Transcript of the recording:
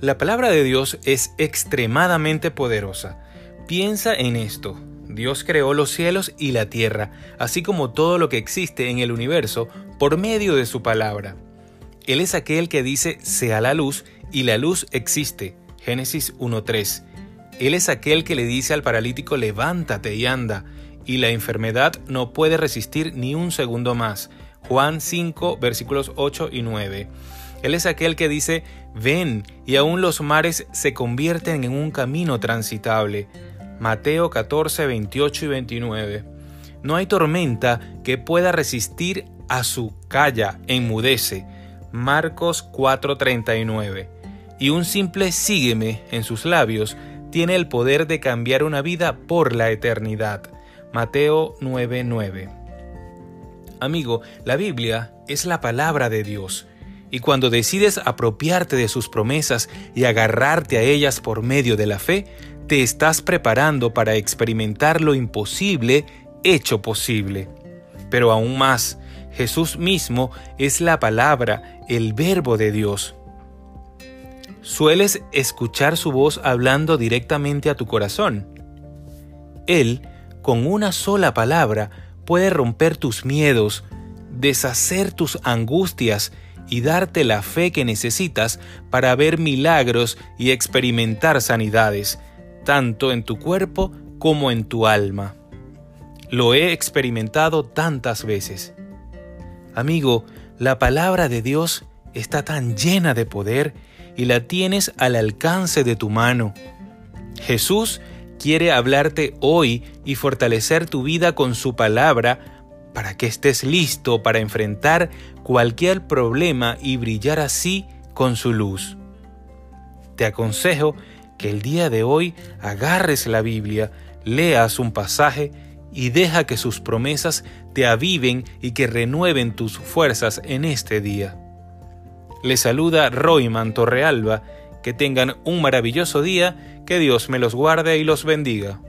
La palabra de Dios es extremadamente poderosa. Piensa en esto. Dios creó los cielos y la tierra, así como todo lo que existe en el universo, por medio de su palabra. Él es aquel que dice sea la luz y la luz existe. Génesis 1.3. Él es aquel que le dice al paralítico levántate y anda, y la enfermedad no puede resistir ni un segundo más. Juan 5 versículos 8 y 9. Él es aquel que dice, ven, y aún los mares se convierten en un camino transitable. Mateo 14, 28 y 29. No hay tormenta que pueda resistir a su calla, enmudece. Marcos 4:39. Y un simple sígueme en sus labios tiene el poder de cambiar una vida por la eternidad. Mateo 9:9. Amigo, la Biblia es la palabra de Dios. Y cuando decides apropiarte de sus promesas y agarrarte a ellas por medio de la fe, te estás preparando para experimentar lo imposible hecho posible. Pero aún más, Jesús mismo es la palabra, el verbo de Dios. ¿Sueles escuchar su voz hablando directamente a tu corazón? Él, con una sola palabra, puede romper tus miedos, deshacer tus angustias y darte la fe que necesitas para ver milagros y experimentar sanidades, tanto en tu cuerpo como en tu alma. Lo he experimentado tantas veces. Amigo, la palabra de Dios está tan llena de poder y la tienes al alcance de tu mano. Jesús quiere hablarte hoy y fortalecer tu vida con su palabra para que estés listo para enfrentar cualquier problema y brillar así con su luz. Te aconsejo que el día de hoy agarres la Biblia, leas un pasaje y deja que sus promesas te aviven y que renueven tus fuerzas en este día. Le saluda Royman Torrealba, que tengan un maravilloso día, que Dios me los guarde y los bendiga.